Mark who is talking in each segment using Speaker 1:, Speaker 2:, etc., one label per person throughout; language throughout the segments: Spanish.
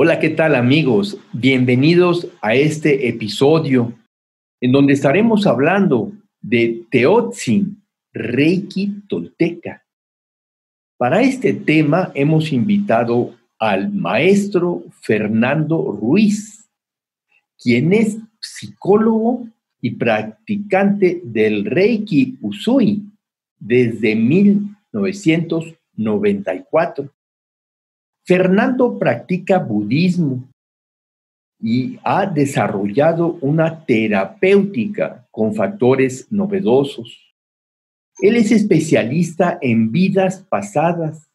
Speaker 1: Hola, ¿qué tal amigos? Bienvenidos a este episodio en donde estaremos hablando de Teotzin, Reiki Tolteca. Para este tema hemos invitado al maestro Fernando Ruiz, quien es psicólogo y practicante del Reiki Usui desde 1994. Fernando practica budismo y ha desarrollado una terapéutica con factores novedosos. Él es especialista en vidas pasadas,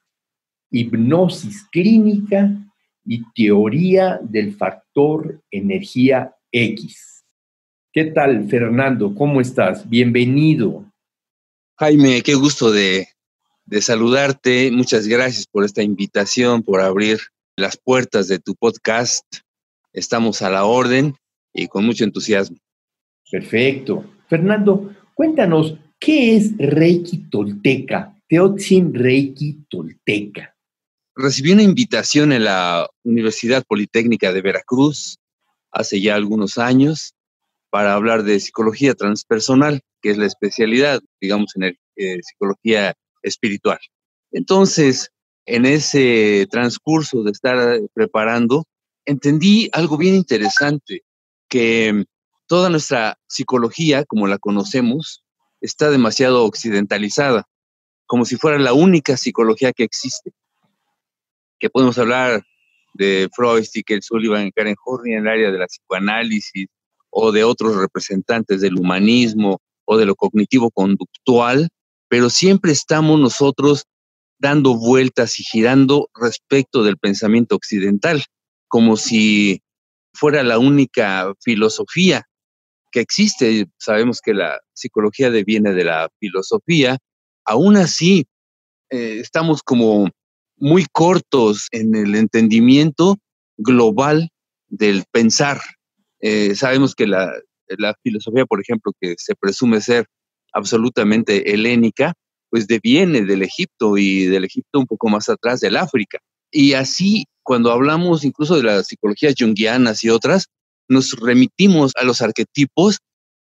Speaker 1: hipnosis clínica y teoría del factor energía X. ¿Qué tal, Fernando? ¿Cómo estás? Bienvenido.
Speaker 2: Jaime, qué gusto de de saludarte. Muchas gracias por esta invitación, por abrir las puertas de tu podcast. Estamos a la orden y con mucho entusiasmo.
Speaker 1: Perfecto. Fernando, cuéntanos, ¿qué es Reiki Tolteca? Teotzin Reiki Tolteca.
Speaker 2: Recibí una invitación en la Universidad Politécnica de Veracruz hace ya algunos años para hablar de psicología transpersonal, que es la especialidad, digamos, en el, eh, psicología espiritual. Entonces, en ese transcurso de estar preparando, entendí algo bien interesante, que toda nuestra psicología, como la conocemos, está demasiado occidentalizada, como si fuera la única psicología que existe. Que podemos hablar de Freud, Stickel, Sullivan, Karen Horney en el área de la psicoanálisis, o de otros representantes del humanismo o de lo cognitivo conductual, pero siempre estamos nosotros dando vueltas y girando respecto del pensamiento occidental, como si fuera la única filosofía que existe. Sabemos que la psicología deviene de la filosofía. Aún así, eh, estamos como muy cortos en el entendimiento global del pensar. Eh, sabemos que la, la filosofía, por ejemplo, que se presume ser absolutamente helénica, pues deviene del Egipto y del Egipto un poco más atrás del África. Y así, cuando hablamos incluso de las psicologías junguianas y otras, nos remitimos a los arquetipos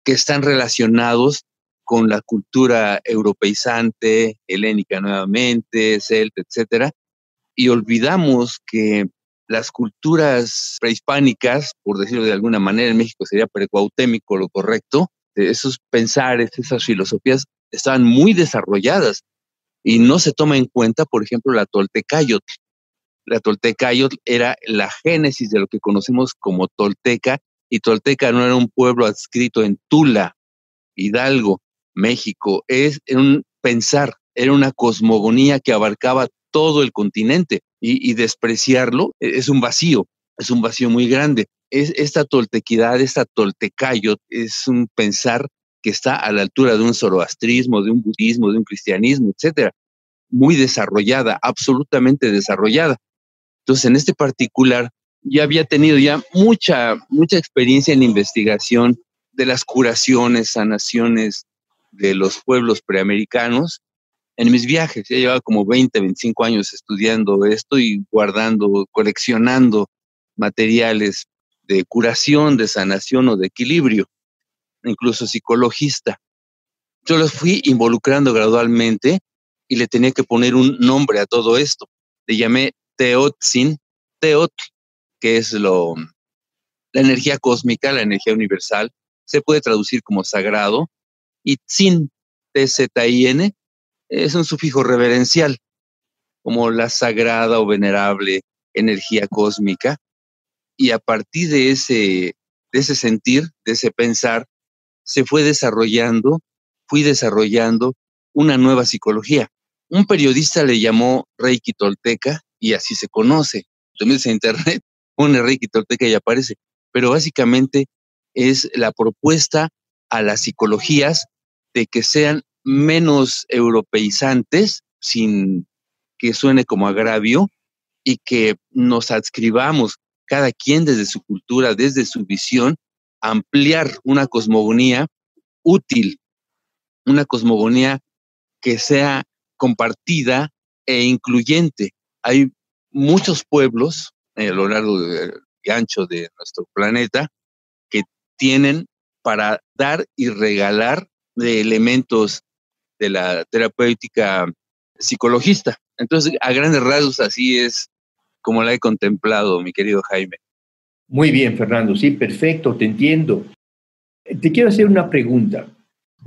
Speaker 2: que están relacionados con la cultura europeizante, helénica nuevamente, celta, etcétera, y olvidamos que las culturas prehispánicas, por decirlo de alguna manera, en México sería precuautémico lo correcto, esos pensares, esas filosofías estaban muy desarrolladas y no se toma en cuenta, por ejemplo, la Toltecayotl. La Toltecayotl era la génesis de lo que conocemos como Tolteca y Tolteca no era un pueblo adscrito en Tula, Hidalgo, México, es un pensar, era una cosmogonía que abarcaba todo el continente y, y despreciarlo es un vacío, es un vacío muy grande es esta toltequidad, esta toltecayo, es un pensar que está a la altura de un zoroastrismo, de un budismo, de un cristianismo, etcétera, muy desarrollada, absolutamente desarrollada. Entonces, en este particular, ya había tenido ya mucha, mucha experiencia en investigación de las curaciones, sanaciones de los pueblos preamericanos en mis viajes. Ya llevaba como 20, 25 años estudiando esto y guardando, coleccionando materiales de curación, de sanación o de equilibrio, incluso psicologista. Yo los fui involucrando gradualmente y le tenía que poner un nombre a todo esto. Le llamé Teotzin, Teot, que es lo, la energía cósmica, la energía universal, se puede traducir como sagrado, y Tzin, T-Z-I-N, es un sufijo reverencial, como la sagrada o venerable energía cósmica, y a partir de ese, ese sentir, de ese pensar, se fue desarrollando, fui desarrollando una nueva psicología. Un periodista le llamó Reiki Tolteca y así se conoce. En internet, pone Reiki Tolteca y aparece. Pero básicamente es la propuesta a las psicologías de que sean menos europeizantes, sin que suene como agravio, y que nos adscribamos cada quien desde su cultura, desde su visión, ampliar una cosmogonía útil, una cosmogonía que sea compartida e incluyente. Hay muchos pueblos a lo largo y ancho de nuestro planeta que tienen para dar y regalar de elementos de la terapéutica psicologista. Entonces, a grandes rasgos, así es como la he contemplado, mi querido Jaime.
Speaker 1: Muy bien, Fernando, sí, perfecto, te entiendo. Te quiero hacer una pregunta.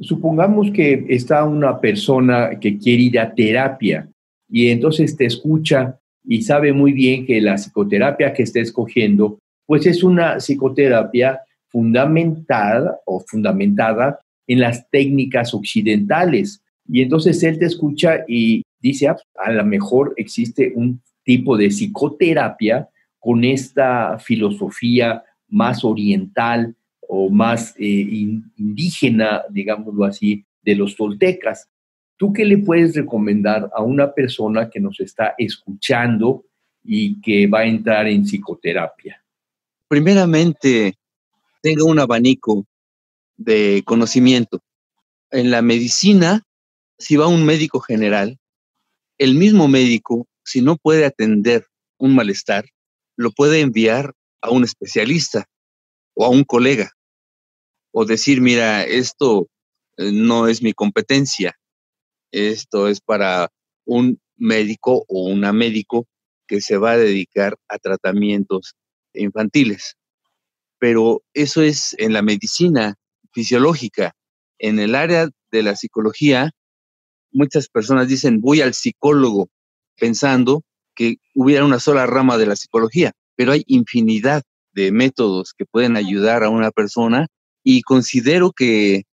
Speaker 1: Supongamos que está una persona que quiere ir a terapia y entonces te escucha y sabe muy bien que la psicoterapia que está escogiendo, pues es una psicoterapia fundamentada o fundamentada en las técnicas occidentales. Y entonces él te escucha y dice, ah, a lo mejor existe un tipo de psicoterapia con esta filosofía más oriental o más eh, indígena, digámoslo así, de los toltecas. ¿Tú qué le puedes recomendar a una persona que nos está escuchando y que va a entrar en psicoterapia?
Speaker 2: Primeramente, tenga un abanico de conocimiento. En la medicina, si va un médico general, el mismo médico, si no puede atender un malestar, lo puede enviar a un especialista o a un colega o decir, mira, esto eh, no es mi competencia, esto es para un médico o una médico que se va a dedicar a tratamientos infantiles. Pero eso es en la medicina fisiológica. En el área de la psicología, muchas personas dicen, voy al psicólogo pensando que hubiera una sola rama de la psicología, pero hay infinidad de métodos que pueden ayudar a una persona y considero que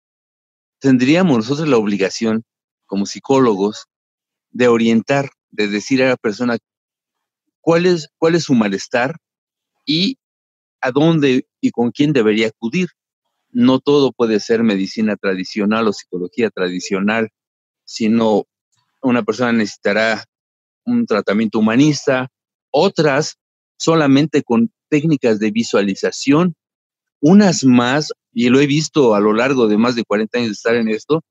Speaker 2: tendríamos nosotros la obligación como psicólogos de orientar, de decir a la persona cuál es, cuál es su malestar y a dónde y con quién debería acudir. No todo puede ser medicina tradicional o psicología tradicional, sino una persona necesitará un tratamiento humanista, otras solamente con técnicas de visualización, unas más, y lo he visto a lo largo de más de 40 años de estar en esto,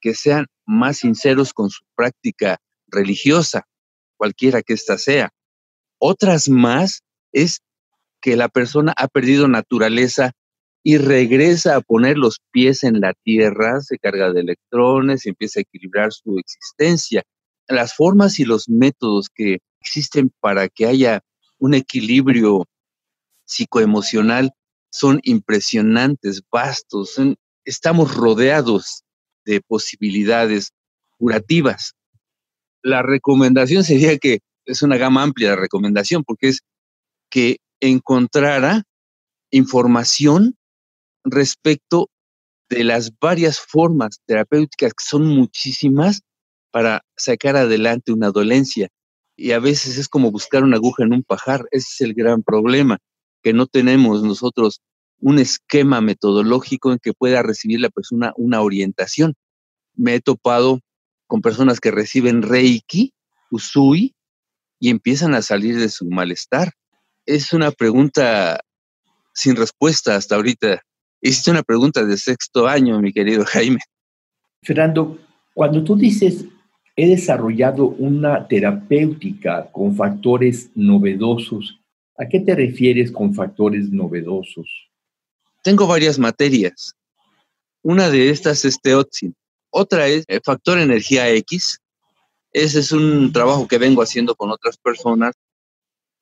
Speaker 2: que sean más sinceros con su práctica religiosa, cualquiera que ésta sea. Otras más es que la persona ha perdido naturaleza y regresa a poner los pies en la tierra, se carga de electrones y empieza a equilibrar su existencia las formas y los métodos que existen para que haya un equilibrio psicoemocional son impresionantes, vastos, estamos rodeados de posibilidades curativas. La recomendación sería que es una gama amplia de recomendación, porque es que encontrara información respecto de las varias formas terapéuticas, que son muchísimas, para sacar adelante una dolencia. Y a veces es como buscar una aguja en un pajar. Ese es el gran problema, que no tenemos nosotros un esquema metodológico en que pueda recibir la persona una orientación. Me he topado con personas que reciben Reiki, Usui, y empiezan a salir de su malestar. Es una pregunta sin respuesta hasta ahorita. Hiciste una pregunta de sexto año, mi querido Jaime.
Speaker 1: Fernando, cuando tú dices he desarrollado una terapéutica con factores novedosos. ¿A qué te refieres con factores novedosos?
Speaker 2: Tengo varias materias. Una de estas es Teotzin. Otra es el factor energía X. Ese es un trabajo que vengo haciendo con otras personas.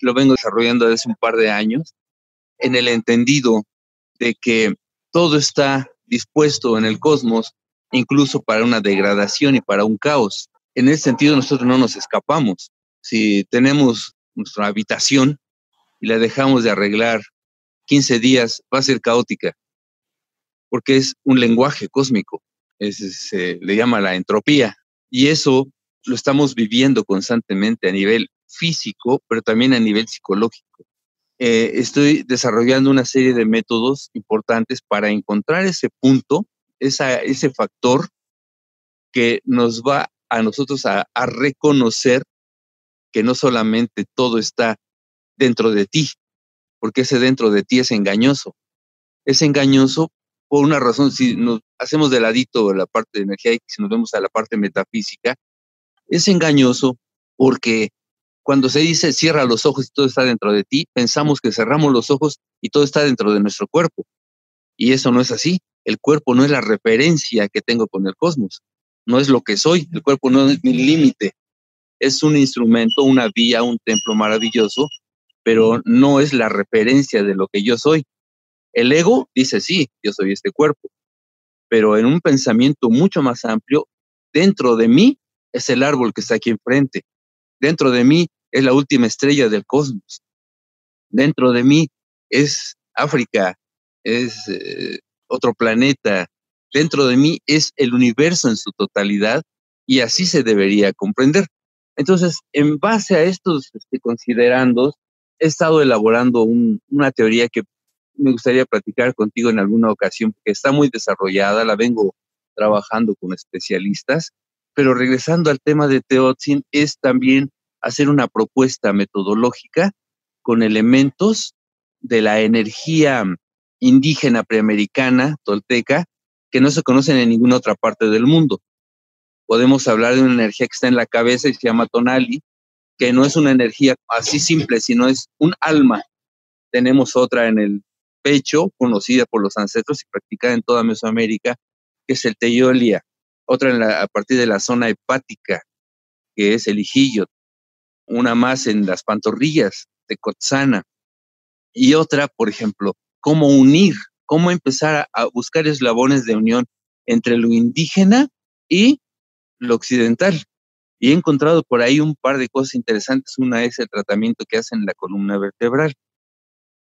Speaker 2: Lo vengo desarrollando desde un par de años en el entendido de que todo está dispuesto en el cosmos, incluso para una degradación y para un caos en ese sentido nosotros no nos escapamos. Si tenemos nuestra habitación y la dejamos de arreglar 15 días, va a ser caótica, porque es un lenguaje cósmico, se le llama la entropía, y eso lo estamos viviendo constantemente a nivel físico, pero también a nivel psicológico. Eh, estoy desarrollando una serie de métodos importantes para encontrar ese punto, ese factor que nos va a nosotros a, reconocer que no solamente todo está dentro de ti, porque ese dentro de ti es engañoso. Es engañoso por una razón, si nos hacemos de ladito la parte de energía y si nos vemos a la parte metafísica, es engañoso porque cuando se dice cierra los ojos y todo está dentro de ti, pensamos que cerramos los ojos y todo está dentro de nuestro cuerpo. Y eso no es así. El cuerpo no es la referencia que tengo con el cosmos. No es lo que soy. El cuerpo no es mi límite. Es un instrumento, una vía, un templo maravilloso, pero no es la referencia de lo que yo soy. El ego dice, sí, yo soy este cuerpo, pero en un pensamiento mucho más amplio, dentro de mí es el árbol que está aquí enfrente. Dentro de mí es la última estrella del cosmos. Dentro de mí es África, es eh, otro planeta. Dentro de mí es el universo en su totalidad y así se debería comprender. Entonces, en base a estos este, considerandos, he estado elaborando una teoría que me gustaría platicar contigo en alguna ocasión, porque está muy desarrollada, la vengo trabajando con especialistas, pero regresando al tema de Teotzin, es también hacer una propuesta metodológica con elementos de la energía indígena preamericana, tolteca, que no se conocen en ninguna otra parte del mundo. Podemos hablar de una energía que está en la cabeza y se llama tonali, que no es una energía así simple, sino es un alma. Tenemos otra en el pecho, conocida por los ancestros y practicada en toda Mesoamérica, que es el teyolia. Otra a partir de la zona hepática, que es el hijillo. Una más en las pantorrillas, de Cotzana. Y otra, por ejemplo, cómo unir, cómo empezar a, buscar eslabones de unión entre lo indígena y lo occidental. Y he encontrado por ahí un par de cosas interesantes. Una es el tratamiento que hacen en la columna vertebral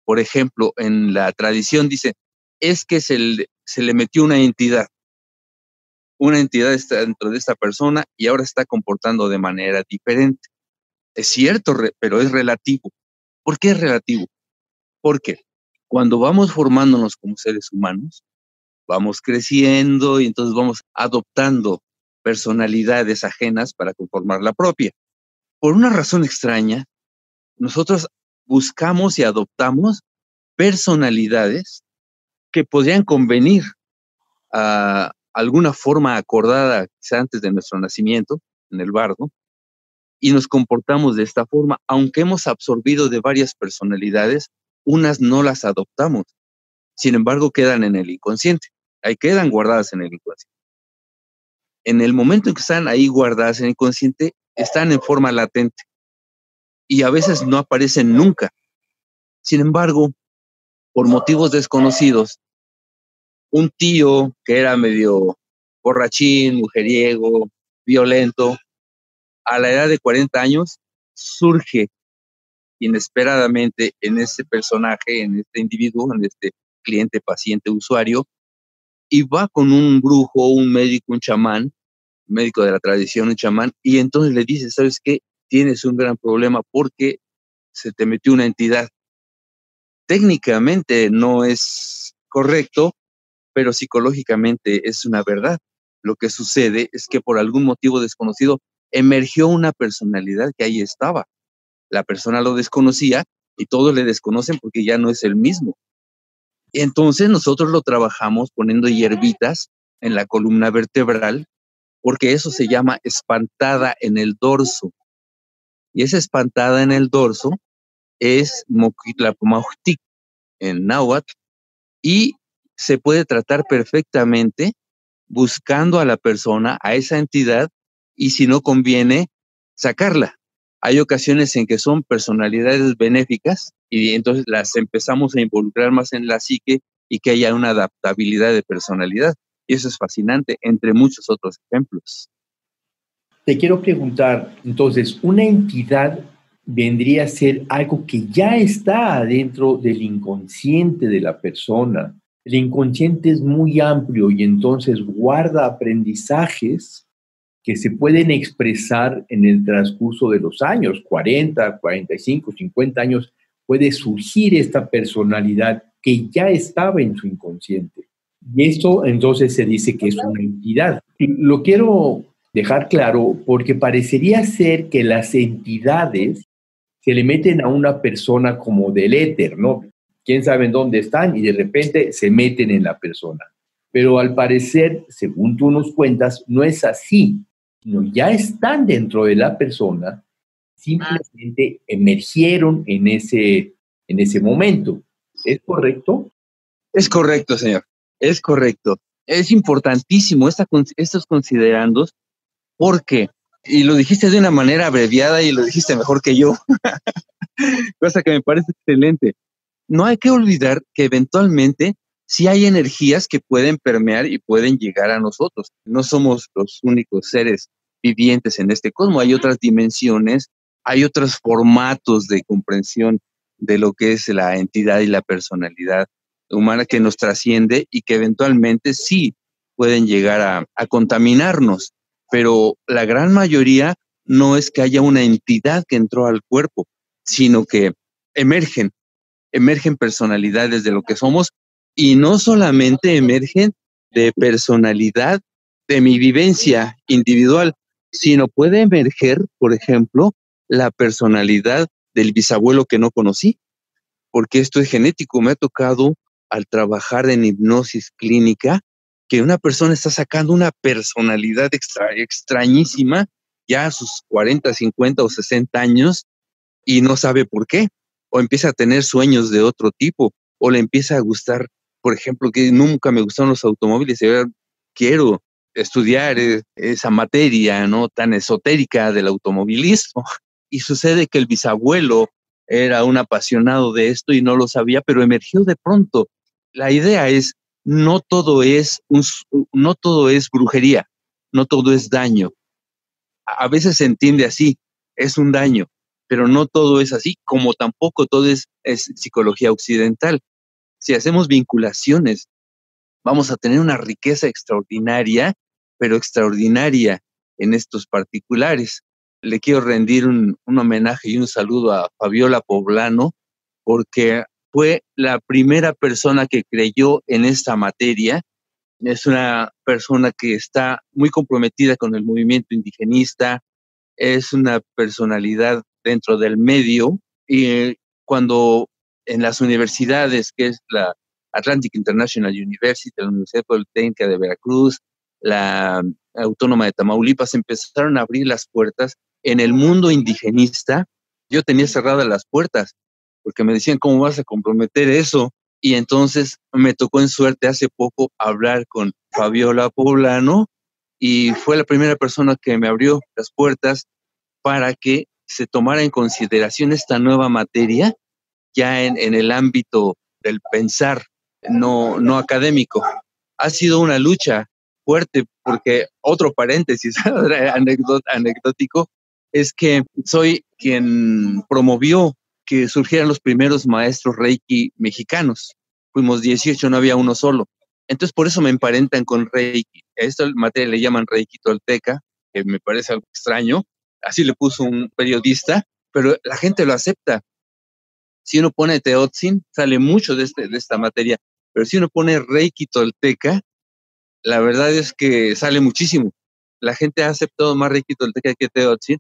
Speaker 2: por ejemplo, en la tradición dice, es que se le, se le metió una entidad. Una entidad está dentro de esta persona y ahora está comportando de manera diferente. Es cierto, pero es relativo. ¿Por qué es relativo? Porque cuando vamos formándonos como seres humanos, vamos creciendo y entonces vamos adoptando personalidades ajenas para conformar la propia. Por una razón extraña, nosotros buscamos y adoptamos personalidades que podrían convenir a alguna forma acordada quizá antes de nuestro nacimiento en el bardo y nos comportamos de esta forma, aunque hemos absorbido de varias personalidades, unas no las adoptamos, sin embargo quedan en el inconsciente, ahí quedan guardadas en el inconsciente. En el momento en que están ahí guardadas en el inconsciente, están en forma latente y a veces no aparecen nunca. Sin embargo, por motivos desconocidos, un tío que era medio borrachín, mujeriego, violento, a la edad de 40 años, surge inesperadamente en este personaje, en este individuo, en este cliente, paciente, usuario, y va con un brujo, un médico, un chamán, médico de la tradición, un chamán, y entonces le dice, ¿sabes qué? tienes un gran problema porque se te metió una entidad. Técnicamente no es correcto, pero psicológicamente es una verdad. Lo que sucede es que por algún motivo desconocido emergió una personalidad que ahí estaba. La persona lo desconocía y todos le desconocen porque ya no es el mismo. Entonces nosotros lo trabajamos poniendo hierbitas en la columna vertebral porque eso se llama espantada en el dorso y esa espantada en el dorso es Moquitlapomauhtic en náhuatl y se puede tratar perfectamente buscando a la persona, a esa entidad, y si no conviene, sacarla. Hay ocasiones en que son personalidades benéficas y entonces las empezamos a involucrar más en la psique y que haya una adaptabilidad de personalidad. Y eso es fascinante, entre muchos otros ejemplos.
Speaker 1: Te quiero preguntar, entonces, ¿una entidad vendría a ser algo que ya está dentro del inconsciente de la persona? El inconsciente es muy amplio y entonces guarda aprendizajes que se pueden expresar en el transcurso de los años, 40, 45, 50 años, puede surgir esta personalidad que ya estaba en su inconsciente. Y esto entonces se dice que es una entidad. lo quiero dejar claro porque parecería ser que las entidades se le meten a una persona como del éter, ¿no? Quién sabe en dónde están y de repente se meten en la persona. Pero al parecer, según tú nos cuentas, no es así, sino ya están dentro de la persona, simplemente emergieron en ese, en ese momento. ¿Es correcto?
Speaker 2: Es correcto, señor. Es correcto. Es importantísimo estos considerandos porque, y lo dijiste de una manera abreviada y lo dijiste mejor que yo, cosa que me parece excelente. No hay que olvidar que eventualmente sí hay energías que pueden permear y pueden llegar a nosotros. No somos los únicos seres vivientes en este cosmos, hay otras dimensiones, hay otros formatos de comprensión de lo que es la entidad y la personalidad humana que nos trasciende y que eventualmente sí pueden llegar a, a contaminarnos, pero la gran mayoría no es que haya una entidad que entró al cuerpo, sino que emergen, emergen personalidades de lo que somos y no solamente emergen de personalidad de mi vivencia individual, sino puede emerger, por ejemplo, la personalidad del bisabuelo que no conocí, porque esto es genético. Me ha tocado al trabajar en hipnosis clínica que una persona está sacando una personalidad extrañísima ya a sus 40, 50 o 60 años y no sabe por qué, o empieza a tener sueños de otro tipo, o le empieza a gustar, por ejemplo, que nunca me gustaron los automóviles y ahora quiero estudiar e, esa materia no tan esotérica del automovilismo. Y sucede que el bisabuelo era un apasionado de esto y no lo sabía, pero emergió de pronto. La idea es no todo es no todo es brujería, no todo es daño. A veces se entiende así, es un daño, pero no todo es así, como tampoco todo es psicología occidental. Si hacemos vinculaciones, vamos a tener una riqueza extraordinaria, pero extraordinaria en estos particulares. Le quiero rendir un, homenaje y un saludo a Fabiola Poblano, porque fue la primera persona que creyó en esta materia. Es una persona que está muy comprometida con el movimiento indigenista, es una personalidad dentro del medio y cuando en las universidades, que es la Atlantic International University, la Universidad Politécnica de Veracruz, la Autónoma de Tamaulipas, empezaron a abrir las puertas en el mundo indigenista. Yo tenía cerradas las puertas porque me decían, ¿cómo vas a comprometer eso? Y entonces me tocó en suerte hace poco hablar con Fabiola Poblano y fue la primera persona que me abrió las puertas para que se tomara en consideración esta nueva materia ya en, el ámbito del pensar no, no académico. Ha sido una lucha fuerte porque otro paréntesis anecdótico es que soy quien promovió que surgieran los primeros maestros Reiki mexicanos. Fuimos 18, no había uno solo. Entonces, por eso me emparentan con Reiki. A esta materia le llaman Reiki tolteca, que me parece algo extraño. Así le puso un periodista, pero la gente lo acepta. Si uno pone Teotzin, sale mucho de, este, de esta materia, pero si uno pone Reiki tolteca, la verdad es que sale muchísimo. La gente ha aceptado más Reiki tolteca que Teotzin,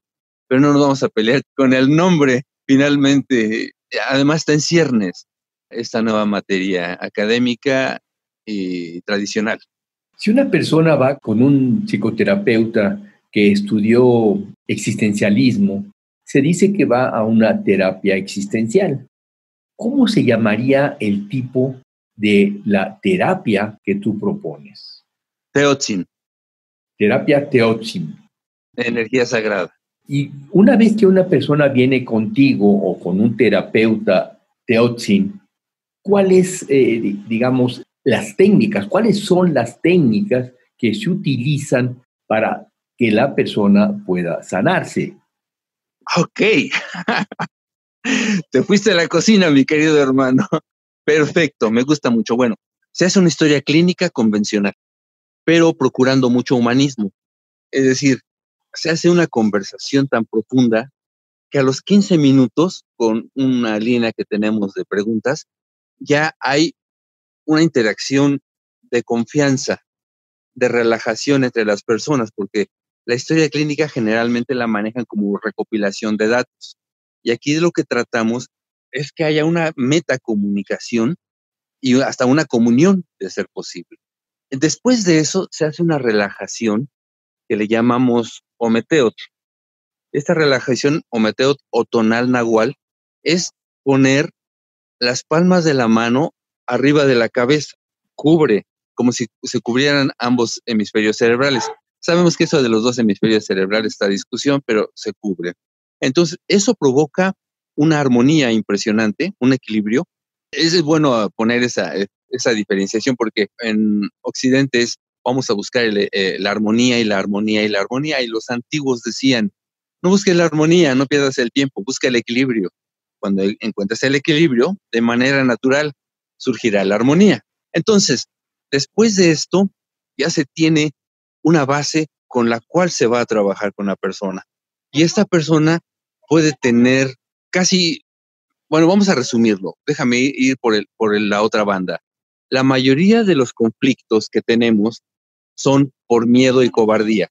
Speaker 2: pero no nos vamos a pelear con el nombre finalmente, además está en ciernes esta nueva materia académica y tradicional.
Speaker 1: Si una persona va con un psicoterapeuta que estudió existencialismo, se dice que va a una terapia existencial. ¿Cómo se llamaría el tipo de la terapia que tú propones?
Speaker 2: Teotzin.
Speaker 1: Terapia Teotzin.
Speaker 2: Energía sagrada.
Speaker 1: Y una vez que una persona viene contigo o con un terapeuta Teotzin, ¿cuáles, eh, digamos, las técnicas, cuáles son las técnicas que se utilizan para que la persona pueda sanarse?
Speaker 2: Ok. Te fuiste a la cocina, mi querido hermano. Perfecto, me gusta mucho. Bueno, se hace una historia clínica convencional, pero procurando mucho humanismo. Es decir, se hace una conversación tan profunda que a los 15 minutos, con una línea que tenemos de preguntas, ya hay una interacción de confianza, de relajación entre las personas, porque la historia clínica generalmente la manejan como recopilación de datos. Y aquí lo que tratamos es que haya una metacomunicación y hasta una comunión de ser posible. Después de eso se hace una relajación que le llamamos ometeot. Esta relajación ometeot o tonal es poner las palmas de la mano arriba de la cabeza, cubre, como si se cubrieran ambos hemisferios cerebrales. Sabemos que eso de los dos hemisferios cerebrales está discusión, pero se cubre. Entonces, eso provoca una armonía impresionante, un equilibrio. Es bueno poner esa, esa diferenciación porque en Occidente es, vamos a buscar eh, la armonía y la armonía y la armonía. Y los antiguos decían, no busques la armonía, no pierdas el tiempo, busca el equilibrio. Cuando encuentres el equilibrio, de manera natural surgirá la armonía. Entonces, después de esto, ya se tiene una base con la cual se va a trabajar con la persona. Y esta persona puede tener casi, bueno, vamos a resumirlo. Déjame ir por, el, por la otra banda. La mayoría de los conflictos que tenemos son por miedo y cobardía.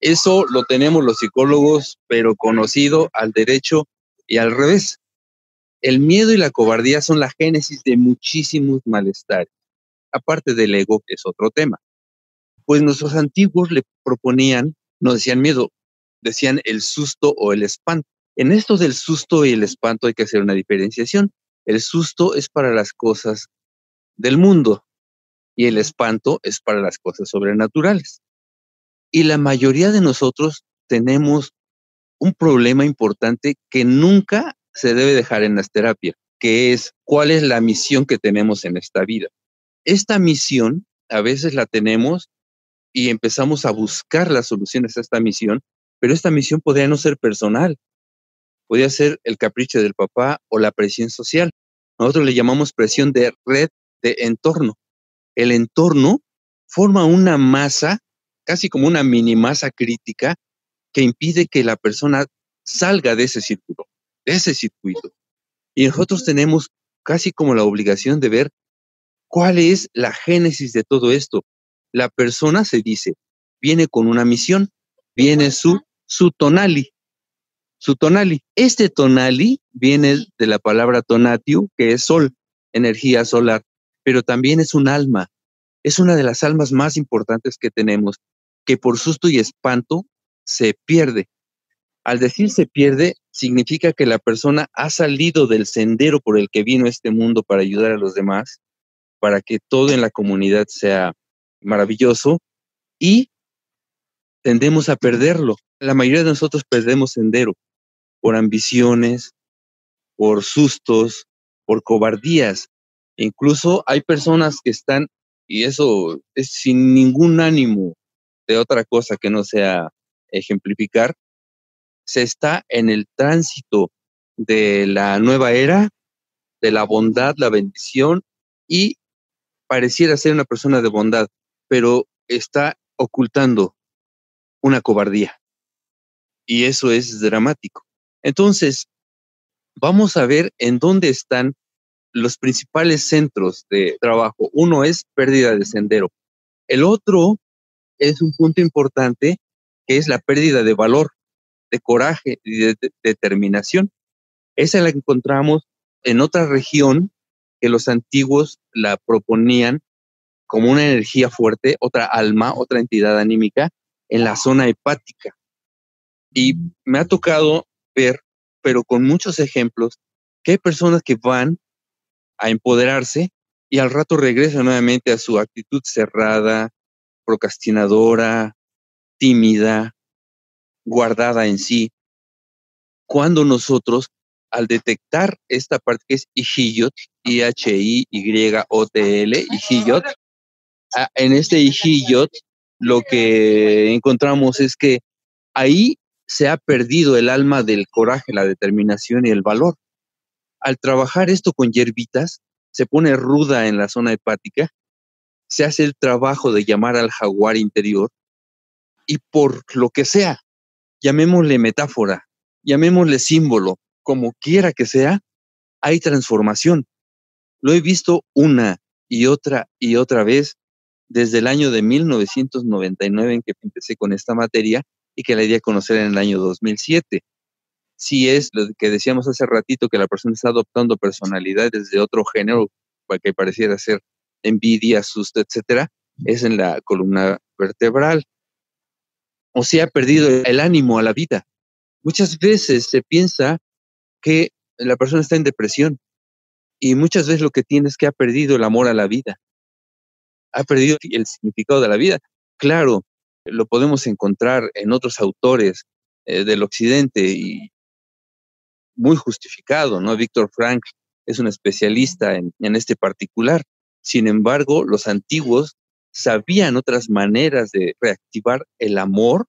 Speaker 2: Eso lo tenemos los psicólogos, pero conocido al derecho y al revés. El miedo y la cobardía son la génesis de muchísimos malestares, aparte del ego, que es otro tema. Pues nuestros antiguos le proponían, no decían miedo, decían el susto o el espanto. En esto del susto y el espanto hay que hacer una diferenciación. El susto es para las cosas del mundo y el espanto es para las cosas sobrenaturales. Y la mayoría de nosotros tenemos un problema importante que nunca se debe dejar en las terapias, que es cuál es la misión que tenemos en esta vida. Esta misión a veces la tenemos y empezamos a buscar las soluciones a esta misión, pero esta misión podría no ser personal, podría ser el capricho del papá o la presión social. Nosotros le llamamos presión de red de entorno. El entorno forma una masa, casi como una mini masa crítica, que impide que la persona salga de ese círculo, de ese circuito. Y nosotros tenemos casi como la obligación de ver cuál es la génesis de todo esto. La persona se dice, viene con una misión, viene su, su tonali, su tonali. Este tonali viene de la palabra tonatio, que es sol, energía solar, pero también es un alma. Es una de las almas más importantes que tenemos, que por susto y espanto se pierde. Al decir se pierde, significa que la persona ha salido del sendero por el que vino este mundo para ayudar a los demás, para que todo en la comunidad sea maravilloso y tendemos a perderlo. La mayoría de nosotros perdemos sendero por ambiciones, por sustos, por cobardías. incluso hay personas que están, y eso es sin ningún ánimo de otra cosa que no sea ejemplificar, se está en el tránsito de la nueva era, de la bondad, la bendición, y pareciera ser una persona de bondad, pero está ocultando una cobardía. Y eso es dramático. Entonces, vamos a ver en dónde están los principales centros de trabajo. Uno es pérdida de sendero. El otro es un punto importante que es la pérdida de valor, de coraje y de, determinación. Esa la encontramos en otra región que los antiguos la proponían como una energía fuerte, otra alma, otra entidad anímica en la zona hepática. Y me ha tocado ver, pero con muchos ejemplos, que hay personas que van a empoderarse y al rato regresan nuevamente a su actitud cerrada, procrastinadora, tímida, guardada en sí. Cuando nosotros, al detectar esta parte que es Ijiyot, I-H-I-Y-O-T-L, Ijiyot, en este Ijiyot lo que encontramos es que ahí se ha perdido el alma del coraje, la determinación y el valor. Al trabajar esto con hierbitas, se pone ruda en la zona hepática, se hace el trabajo de llamar al jaguar interior y por lo que sea, llamémosle metáfora, llamémosle símbolo, como quiera que sea, hay transformación. Lo he visto una y otra y otra vez desde el año de 1999 en que empecé con esta materia y que la di a conocer en el año 2007. Si es lo que decíamos hace ratito, que la persona está adoptando personalidades de otro género, que pareciera ser envidia, susto, etcétera, es en la columna vertebral. O se ha perdido el ánimo a la vida. Muchas veces se piensa que la persona está en depresión y muchas veces lo que tiene es que ha perdido el amor a la vida, ha perdido el significado de la vida. Claro, lo podemos encontrar en otros autores eh, del occidente y muy justificado, ¿no? Víctor Frank es un especialista en, en este particular. Sin embargo, los antiguos sabían otras maneras de reactivar el amor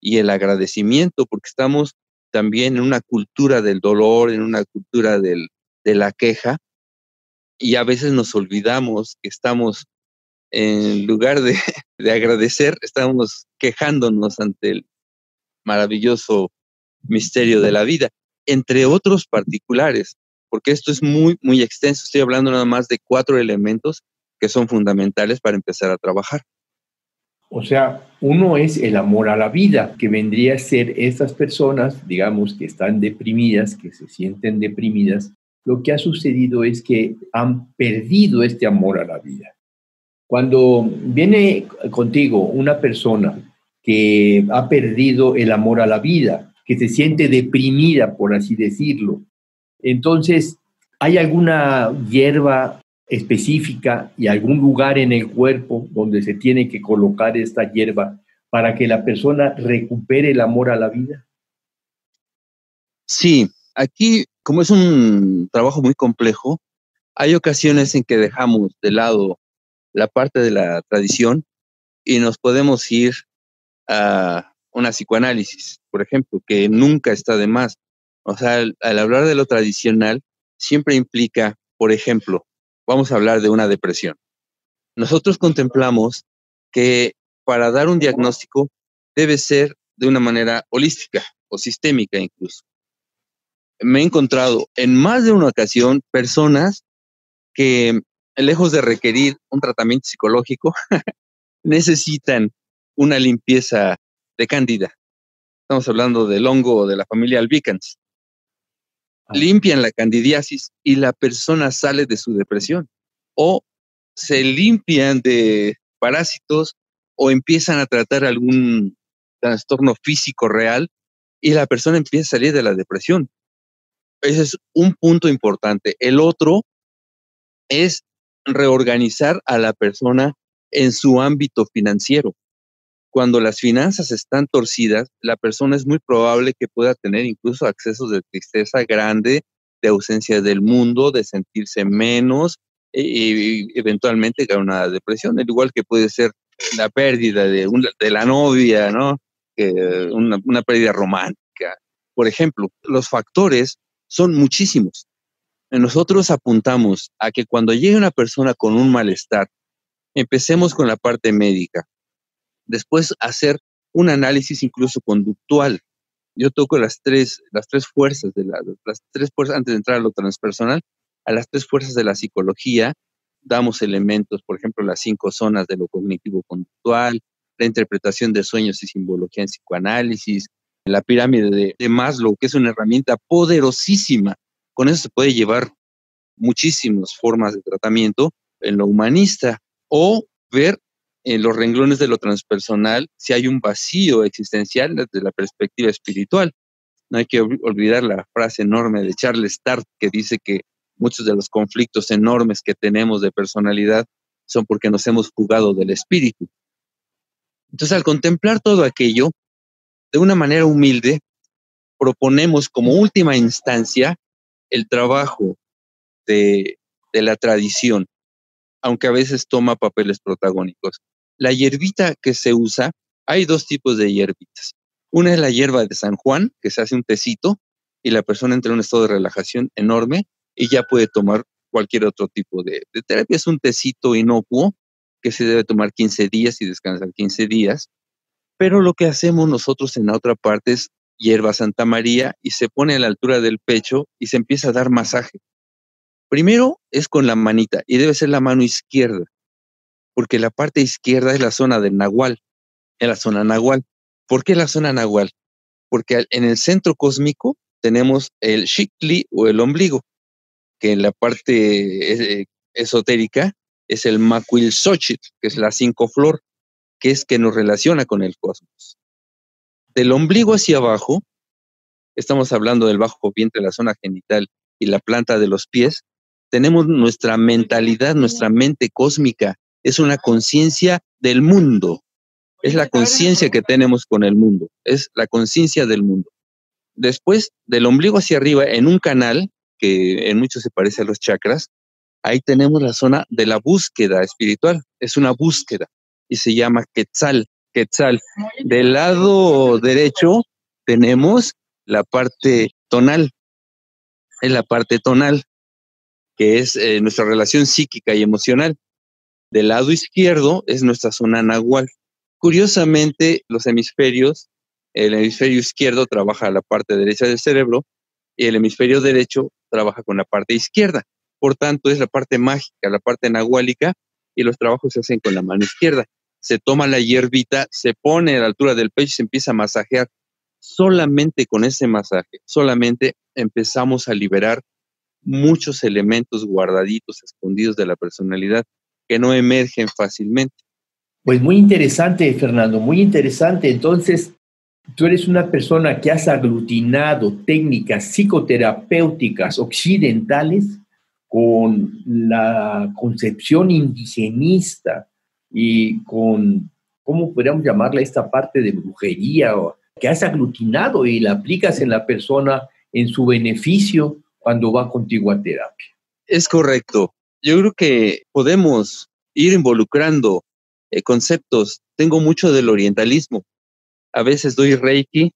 Speaker 2: y el agradecimiento, porque estamos también en una cultura del dolor, en una cultura del, de la queja, y a veces nos olvidamos que estamos, en lugar de, de agradecer, estamos quejándonos ante el maravilloso misterio de la vida, entre otros particulares, porque esto es muy, muy extenso. Estoy hablando nada más de cuatro elementos que son fundamentales para empezar a trabajar.
Speaker 1: O sea, uno es el amor a la vida, que vendría a ser esas personas, digamos, que están deprimidas, que se sienten deprimidas. Lo que ha sucedido es que han perdido este amor a la vida. Cuando viene contigo una persona que ha perdido el amor a la vida, que se siente deprimida, por así decirlo, entonces, ¿hay alguna hierba específica y algún lugar en el cuerpo donde se tiene que colocar esta hierba para que la persona recupere el amor a la vida?
Speaker 2: Sí, aquí como es un trabajo muy complejo, hay ocasiones en que dejamos de lado la parte de la tradición y nos podemos ir a una psicoanálisis, por ejemplo, que nunca está de más. O sea, al, al hablar de lo tradicional, siempre implica, por ejemplo, vamos a hablar de una depresión. Nosotros contemplamos que para dar un diagnóstico debe ser de una manera holística o sistémica incluso. Me he encontrado en más de una ocasión personas que, lejos de requerir un tratamiento psicológico, necesitan una limpieza de cándida. Estamos hablando del hongo de la familia albicans limpian la candidiasis y la persona sale de su depresión. O se limpian de parásitos o empiezan a tratar algún trastorno físico real y la persona empieza a salir de la depresión. Ese es un punto importante. El otro es reorganizar a la persona en su ámbito financiero cuando las finanzas están torcidas, la persona es muy probable que pueda tener incluso accesos de tristeza grande, de ausencia del mundo, de sentirse menos y, eventualmente caer una depresión, al igual que puede ser la pérdida de, la novia, ¿no? Una pérdida romántica. Por ejemplo, los factores son muchísimos. Nosotros apuntamos a que cuando llegue una persona con un malestar, empecemos con la parte médica después hacer un análisis incluso conductual. Yo toco las tres, las tres fuerzas de la, las tres fuerzas antes de entrar a lo transpersonal, a las tres fuerzas de la psicología, damos elementos, por ejemplo, las cinco zonas de lo cognitivo conductual, la interpretación de sueños y simbología en psicoanálisis, la pirámide de, de Maslow, que es una herramienta poderosísima. Con eso se puede llevar muchísimas formas de tratamiento en lo humanista o ver en los renglones de lo transpersonal si hay un vacío existencial desde la perspectiva espiritual. No hay que olvidar la frase enorme de Charles Tart que dice que muchos de los conflictos enormes que tenemos de personalidad son porque nos hemos jugado del espíritu. Entonces, al contemplar todo aquello, de una manera humilde, proponemos como última instancia el trabajo de, de la tradición, aunque a veces toma papeles protagónicos. La hierbita que se usa, hay dos tipos de hierbitas. Una es la hierba de San Juan, que se hace un tecito y la persona entra en un estado de relajación enorme y ya puede tomar cualquier otro tipo de, terapia. Es un tecito inocuo que se debe tomar 15 días y descansar 15 días. Pero lo que hacemos nosotros en la otra parte es hierba Santa María y se pone a la altura del pecho y se empieza a dar masaje. Primero es con la manita y debe ser la mano izquierda, porque la parte izquierda es la zona del nahual, en la zona nahual. ¿Por qué la zona nahual? Porque en el centro cósmico tenemos el shikli o el ombligo, que en la parte eh, esotérica es el macuilxochitl, que es la cinco flor, que es que nos relaciona con el cosmos. Del ombligo hacia abajo, estamos hablando del bajo vientre, la zona genital y la planta de los pies, tenemos nuestra mentalidad, nuestra mente cósmica, es una conciencia del mundo, es la conciencia que tenemos con el mundo, es la conciencia del mundo. Después, del ombligo hacia arriba, en un canal, que en muchos se parece a los chakras, ahí tenemos la zona de la búsqueda espiritual, es una búsqueda y se llama Quetzal. Quetzal. Del lado derecho tenemos la parte tonal, es la parte tonal, que es eh, nuestra relación psíquica y emocional. Del lado izquierdo es nuestra zona nahual. Curiosamente, los hemisferios, el hemisferio izquierdo trabaja la parte derecha del cerebro y el hemisferio derecho trabaja con la parte izquierda. Por tanto, es la parte mágica, la parte nahuálica, y los trabajos se hacen con la mano izquierda. Se toma la hierbita, se pone a la altura del pecho y se empieza a masajear. Solamente con ese masaje, solamente empezamos a liberar muchos elementos guardaditos, escondidos de la personalidad, que no emergen fácilmente.
Speaker 1: Pues muy interesante, Fernando, muy interesante. Entonces, tú eres una persona que has aglutinado técnicas psicoterapéuticas occidentales con la concepción indigenista y con, ¿cómo podríamos llamarla esta parte de brujería? que has aglutinado y la aplicas en la persona en su beneficio cuando va contigo a terapia.
Speaker 2: Es correcto. Yo creo que podemos ir involucrando eh, conceptos. Tengo mucho del orientalismo. A veces doy reiki,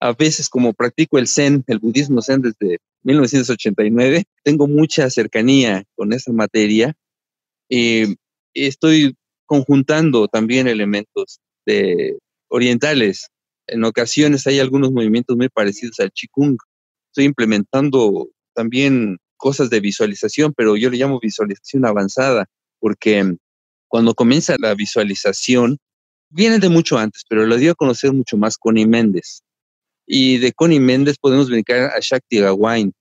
Speaker 2: a veces como practico el zen, el budismo zen desde 1989, tengo mucha cercanía con esa materia y estoy conjuntando también elementos de orientales. En ocasiones hay algunos movimientos muy parecidos al Qigong. Estoy implementando también cosas de visualización, pero yo le llamo visualización avanzada, porque cuando comienza la visualización, viene de mucho antes, pero lo dio a conocer mucho más Connie Méndez. Y de Connie Méndez podemos brincar a Shakti Gawain,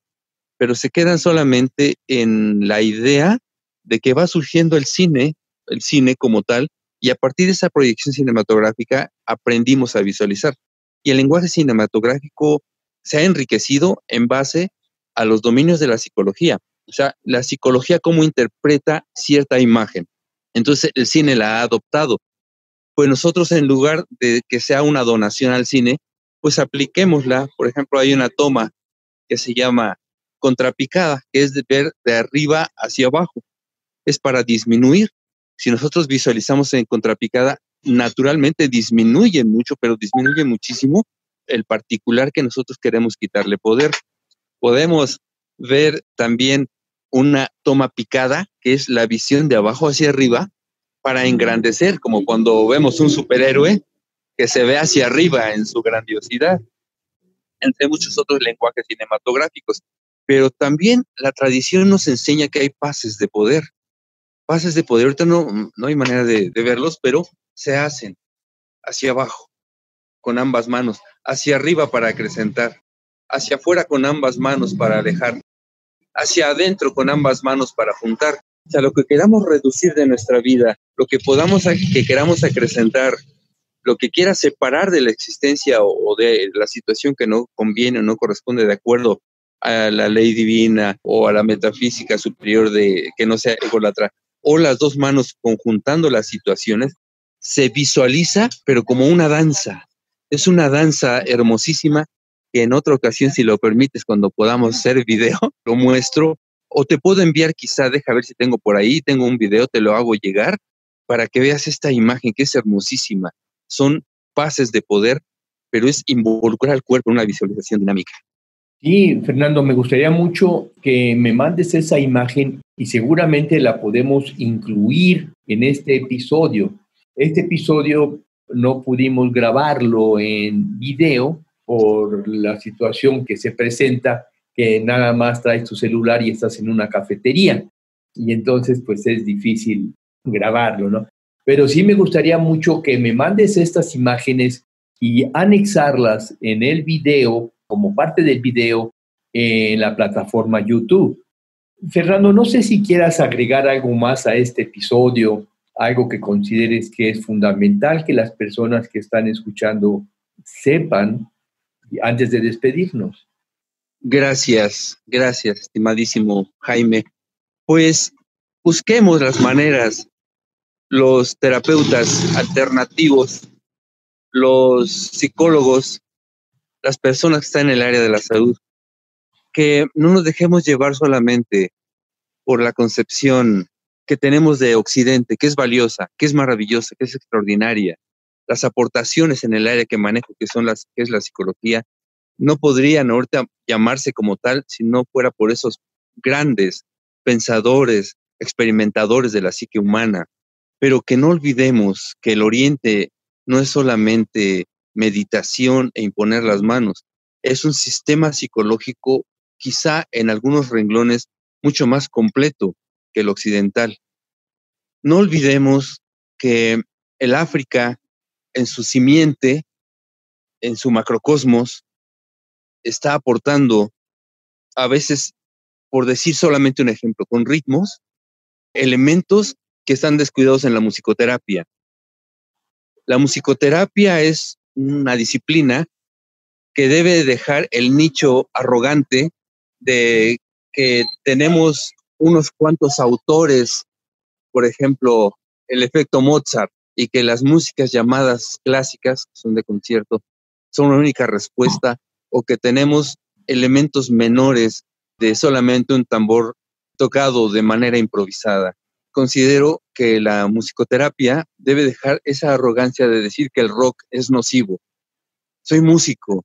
Speaker 2: pero se quedan solamente en la idea de que va surgiendo el cine, el cine como tal, y a partir de esa proyección cinematográfica aprendimos a visualizar. Y el lenguaje cinematográfico se ha enriquecido en base a los dominios de la psicología. O sea, la psicología cómo interpreta cierta imagen. Entonces el cine la ha adoptado. Pues nosotros en lugar de que sea una donación al cine, pues apliquémosla. Por ejemplo, hay una toma que se llama contrapicada, que es de ver de arriba hacia abajo. Es para disminuir. Si nosotros visualizamos en contrapicada, naturalmente disminuye mucho, pero disminuye muchísimo el particular que nosotros queremos quitarle poder podemos ver también una toma picada, que es la visión de abajo hacia arriba, para engrandecer, como cuando vemos un superhéroe que se ve hacia arriba en su grandiosidad, entre muchos otros lenguajes cinematográficos. Pero también la tradición nos enseña que hay pases de poder. Pases de poder, ahorita no, no hay manera de, de verlos, pero se hacen hacia abajo, con ambas manos, hacia arriba para acrecentar, hacia afuera con ambas manos para alejar, hacia adentro con ambas manos para juntar. O sea, lo que queramos reducir de nuestra vida, lo que podamos, que queramos acrecentar, lo que quiera separar de la existencia o, de la situación que no conviene o no corresponde de acuerdo a la ley divina o a la metafísica superior de que no sea ególatra, o las dos manos conjuntando las situaciones, se visualiza, pero como una danza. Es una danza hermosísima que en otra ocasión, si lo permites, cuando podamos hacer video, lo muestro. O te puedo enviar quizá, deja ver si tengo por ahí, tengo un video, te lo hago llegar para que veas esta imagen que es hermosísima. Son pases de poder, pero es involucrar al cuerpo en una visualización dinámica.
Speaker 1: Sí, Fernando, me gustaría mucho que me mandes esa imagen y seguramente la podemos incluir en este episodio. Este episodio no pudimos grabarlo en video por la situación que se presenta, que nada más traes tu celular y estás en una cafetería. Y entonces, pues es difícil grabarlo, ¿no? Pero sí me gustaría mucho que me mandes estas imágenes y anexarlas en el video, como parte del video, en la plataforma YouTube. Fernando, no sé si quieras agregar algo más a este episodio, algo que consideres que es fundamental que las personas que están escuchando sepan antes de despedirnos.
Speaker 2: Gracias, gracias, estimadísimo Jaime. Pues busquemos las maneras, los terapeutas alternativos, los psicólogos, las personas que están en el área de la salud, que no nos dejemos llevar solamente por la concepción que tenemos de Occidente, que es valiosa, que es maravillosa, que es extraordinaria. Las aportaciones en el área que manejo, que son las, que es la psicología, no podrían ahorita llamarse como tal si no fuera por esos grandes pensadores, experimentadores de la psique humana. Pero que no olvidemos que el Oriente no es solamente meditación e imponer las manos, es un sistema psicológico quizá en algunos renglones mucho más completo que el occidental. No olvidemos que el África, en su simiente, en su macrocosmos, está aportando, a veces, por decir solamente un ejemplo, con ritmos, elementos que están descuidados en la musicoterapia. La musicoterapia es una disciplina que debe dejar el nicho arrogante de que tenemos unos cuantos autores, por ejemplo, el efecto Mozart, y que las músicas llamadas clásicas, son de concierto, son la única respuesta, o que tenemos elementos menores de solamente un tambor tocado de manera improvisada. Considero que la musicoterapia debe dejar esa arrogancia de decir que el rock es nocivo. Soy músico,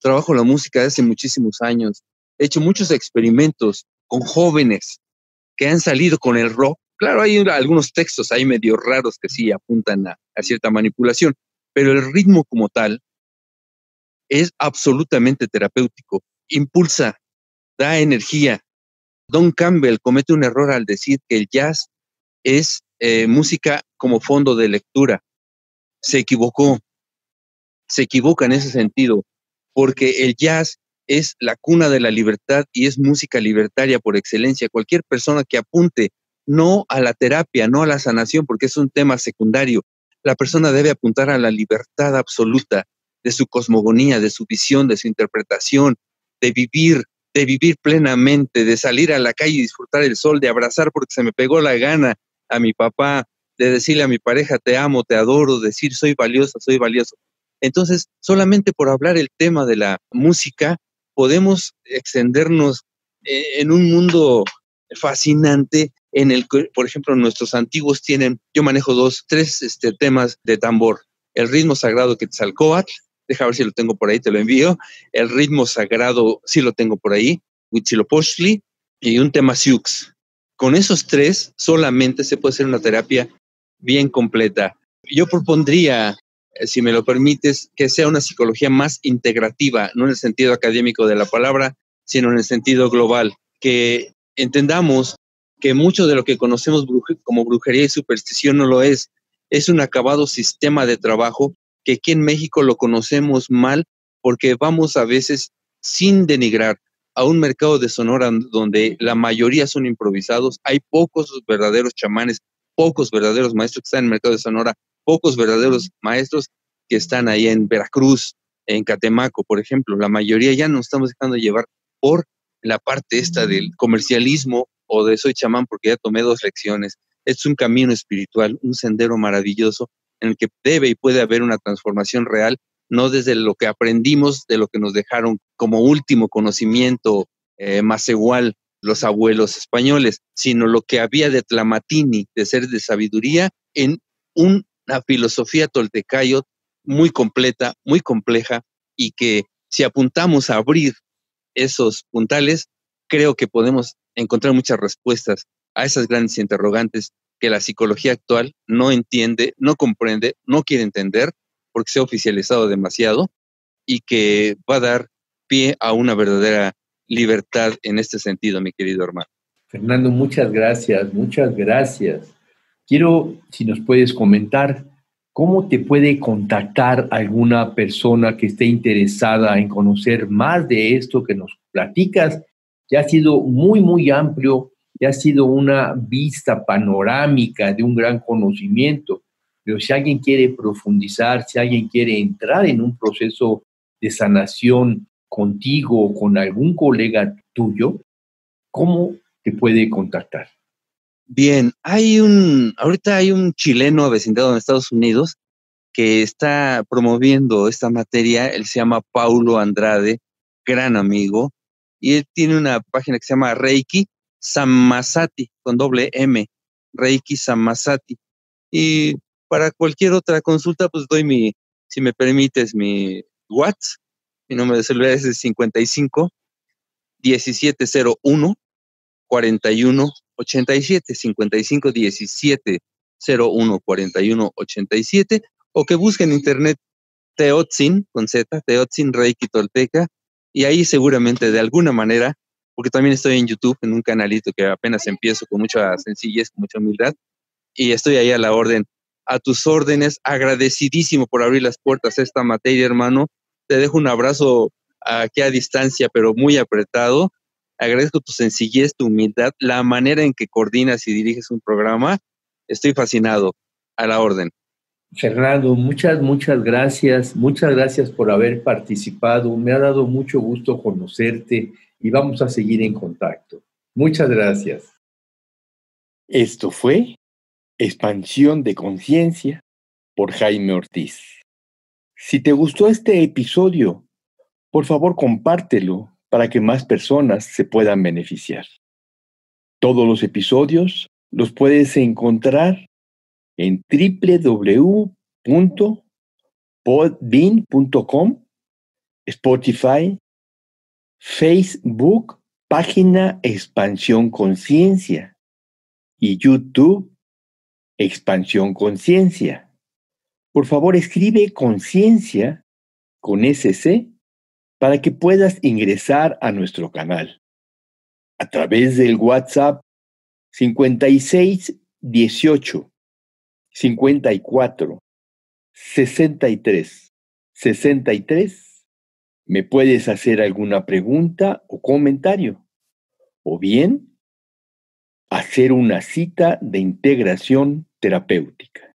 Speaker 2: trabajo la música desde hace muchísimos años, he hecho muchos experimentos con jóvenes que han salido con el rock. Claro, hay algunos textos ahí medio raros que sí apuntan a, cierta manipulación, pero el ritmo como tal es absolutamente terapéutico, impulsa, da energía. Don Campbell comete un error al decir que el jazz es eh, música como fondo de lectura. Se equivocó, se equivoca en ese sentido, porque el jazz es la cuna de la libertad y es música libertaria por excelencia. Cualquier persona que apunte no a la terapia, no a la sanación, porque es un tema secundario, la persona debe apuntar a la libertad absoluta de su cosmogonía, de su visión, de su interpretación, de vivir, de vivir plenamente, de salir a la calle y disfrutar el sol, de abrazar porque se me pegó la gana a mi papá, de decirle a mi pareja, te amo, te adoro, decir, soy valiosa, soy valioso. Entonces, solamente por hablar el tema de la música, podemos extendernos eh, en un mundo fascinante en el que, por ejemplo, nuestros antiguos tienen, yo manejo dos, tres este, temas de tambor. El ritmo sagrado Quetzalcoatl, deja ver si lo tengo por ahí, te lo envío. El ritmo sagrado, sí lo tengo por ahí, Huitzilopochtli, y un tema Siux. Con esos tres solamente se puede hacer una terapia bien completa. Yo propondría eh, si me lo permites, que sea una psicología más integrativa, no en el sentido académico de la palabra, sino en el sentido global, que entendamos que mucho de lo que conocemos como brujería y superstición no lo es, es un acabado sistema de trabajo que aquí en México lo conocemos mal porque vamos a veces sin denigrar a un mercado de Sonora donde la mayoría son improvisados, hay pocos verdaderos chamanes, pocos verdaderos maestros que están en el mercado de Sonora pocos verdaderos maestros que están ahí en Veracruz, en Catemaco, por ejemplo. La mayoría ya nos estamos dejando llevar por la parte esta del comercialismo o de soy chamán porque ya tomé dos lecciones. Es un camino espiritual, un sendero maravilloso en el que debe y puede haber una transformación real, no desde lo que aprendimos, de lo que nos dejaron como último conocimiento eh, más igual los abuelos españoles, sino lo que había de Tlamatini, de ser de sabiduría, en un una filosofía toltecayo muy completa, muy compleja y que si apuntamos a abrir esos puntales, creo que podemos encontrar muchas respuestas a esas grandes interrogantes que la psicología actual no entiende, no comprende, no quiere entender, porque se ha oficializado demasiado y que va a dar pie a una verdadera libertad en este sentido, mi querido hermano.
Speaker 1: Fernando, muchas gracias, muchas gracias. Quiero, si nos puedes comentar, ¿cómo te puede contactar alguna persona que esté interesada en conocer más de esto que nos platicas? Ya ha sido muy, muy amplio, ya ha sido una vista panorámica de un gran conocimiento, pero si alguien quiere profundizar, si alguien quiere entrar en un proceso de sanación contigo o con algún colega tuyo, ¿cómo te puede contactar?
Speaker 2: Bien, hay un, ahorita hay un chileno avecindado en Estados Unidos que está promoviendo esta materia, él se llama Paulo Andrade, gran amigo, y él tiene una página que se llama Reiki Samasati, con doble M, Reiki Samasati. Y para cualquier otra consulta, pues doy mi, si me permites, mi WhatsApp, mi número de celular es el 55 1701 41 87 55 17 01 41 87 o que busquen en internet Teotzin con Z, Teotzin Reiki Tolteca y ahí seguramente de alguna manera, porque también estoy en YouTube en un canalito que apenas empiezo con mucha sencillez, con mucha humildad y estoy ahí a la orden, a tus órdenes, agradecidísimo por abrir las puertas a esta materia, hermano. Te dejo un abrazo aquí a distancia, pero muy apretado Agradezco tu sencillez, tu humildad, la manera en que coordinas y diriges un programa. Estoy fascinado. A la orden.
Speaker 1: Fernando, muchas, muchas gracias. Muchas gracias por haber participado. Me ha dado mucho gusto conocerte y vamos a seguir en contacto. Muchas gracias. Esto fue Expansión de Conciencia por Jaime Ortiz. Si te gustó este episodio, por favor compártelo para que más personas se puedan beneficiar. Todos los episodios los puedes encontrar en www.podbean.com, Spotify, Facebook, página Expansión Conciencia y YouTube Expansión Conciencia. Por favor, escribe conciencia con SC para que puedas ingresar a nuestro canal. A través del WhatsApp 56 18 54 63 63 me puedes hacer alguna pregunta o comentario o bien hacer una cita de integración terapéutica.